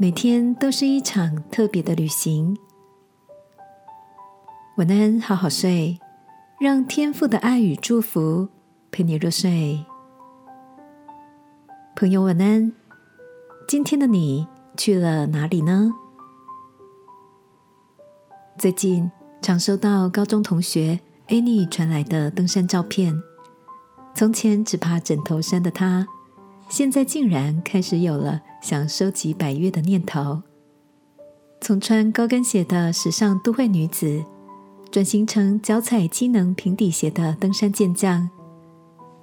每天都是一场特别的旅行。晚安，好好睡，让天父的爱与祝福陪你入睡。朋友，晚安。今天的你去了哪里呢？最近常收到高中同学 Annie 传来的登山照片。从前只怕枕头山的她，现在竟然开始有了。想收集百越的念头，从穿高跟鞋的时尚都会女子，转型成脚踩机能平底鞋的登山健将，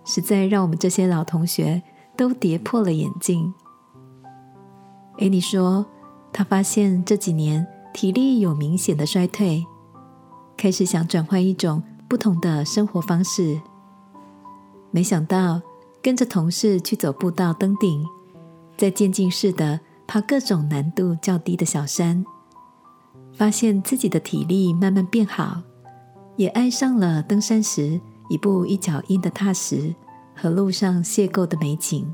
实在让我们这些老同学都跌破了眼镜。艾妮说，她发现这几年体力有明显的衰退，开始想转换一种不同的生活方式。没想到跟着同事去走步道登顶。在渐进式的爬各种难度较低的小山，发现自己的体力慢慢变好，也爱上了登山时一步一脚印的踏实和路上邂逅的美景。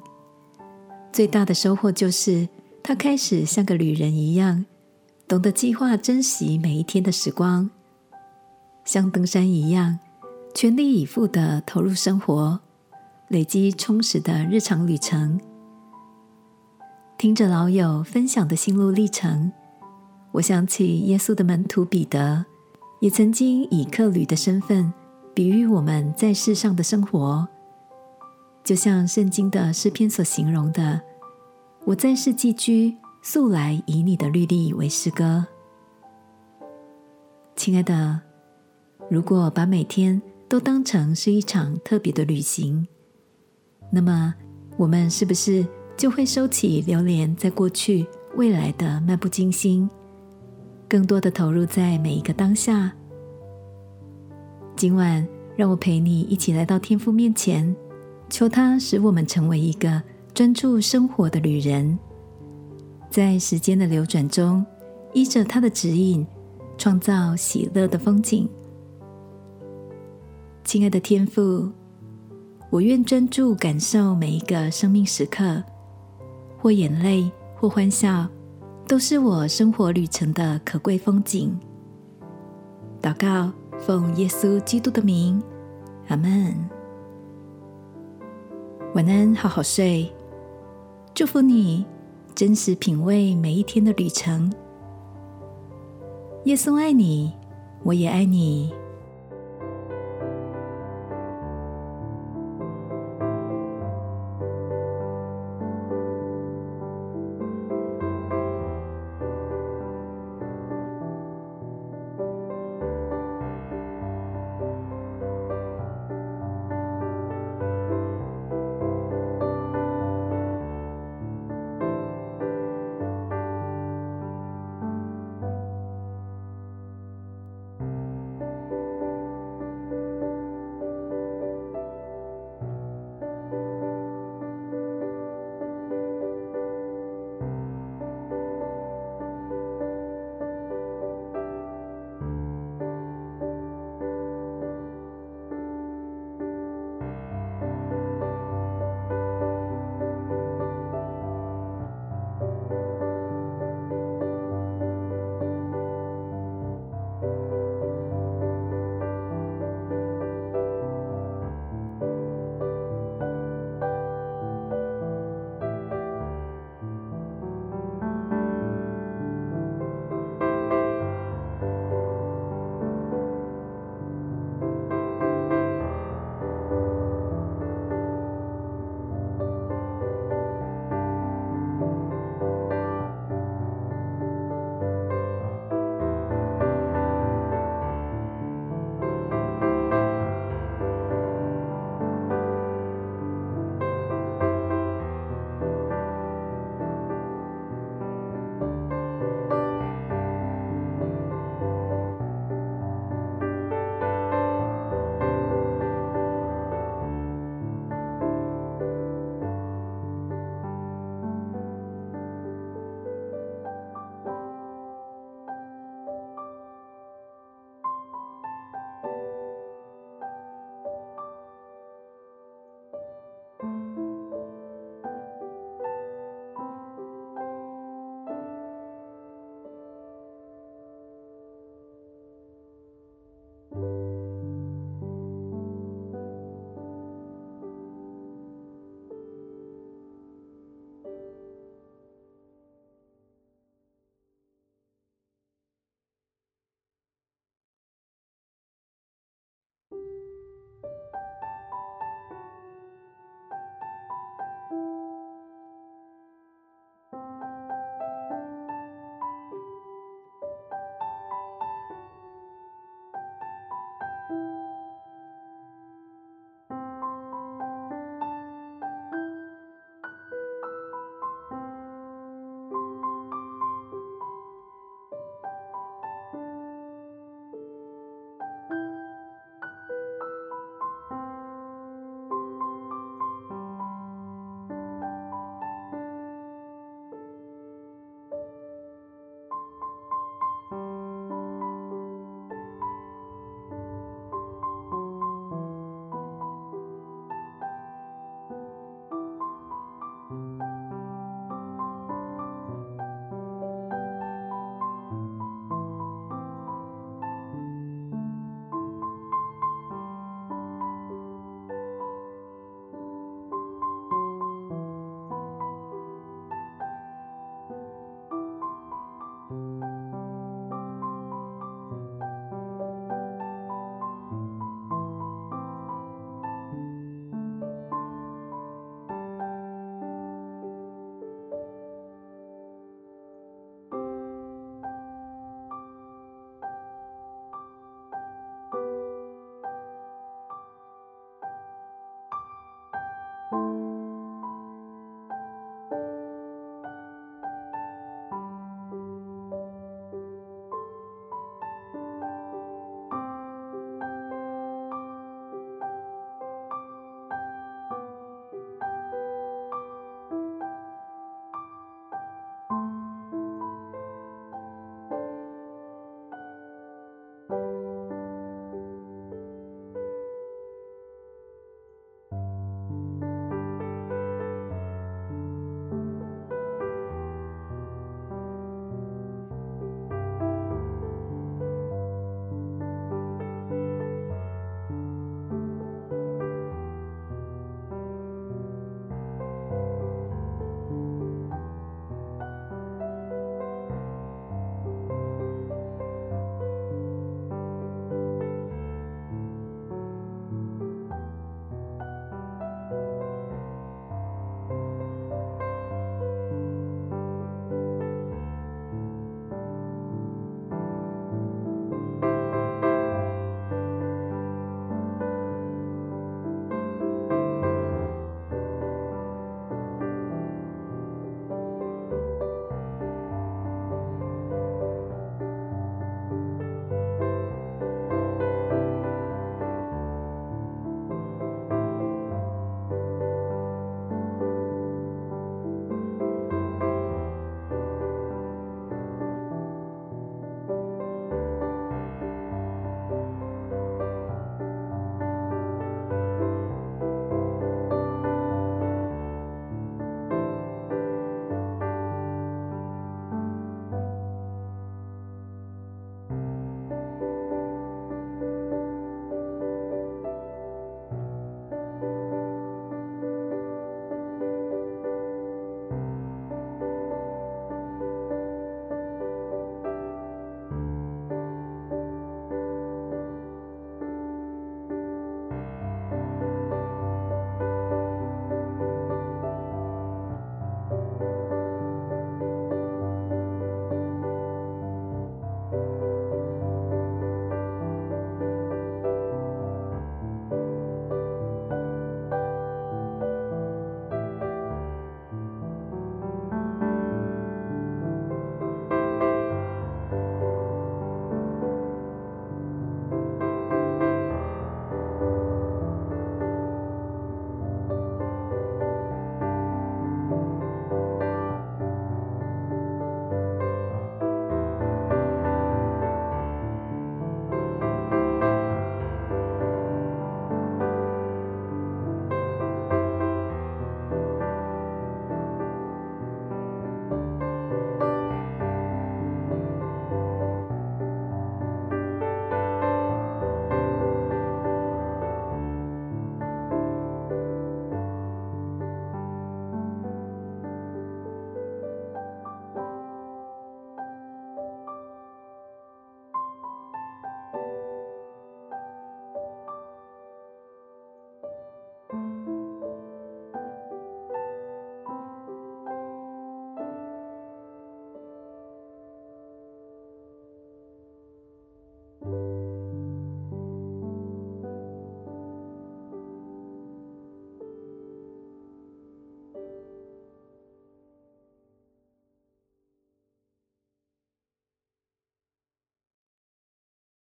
最大的收获就是，他开始像个旅人一样，懂得计划、珍惜每一天的时光，像登山一样，全力以赴的投入生活，累积充实的日常旅程。听着老友分享的心路历程，我想起耶稣的门徒彼得，也曾经以客旅的身份比喻我们在世上的生活，就像圣经的诗篇所形容的：“我在世寄居，素来以你的律例为诗歌。”亲爱的，如果把每天都当成是一场特别的旅行，那么我们是不是？就会收起流连在过去、未来的漫不经心，更多的投入在每一个当下。今晚，让我陪你一起来到天父面前，求他使我们成为一个专注生活的旅人，在时间的流转中，依着他的指引，创造喜乐的风景。亲爱的天父，我愿专注感受每一个生命时刻。或眼泪，或欢笑，都是我生活旅程的可贵风景。祷告，奉耶稣基督的名，阿门。晚安，好好睡。祝福你，真实品味每一天的旅程。耶稣爱你，我也爱你。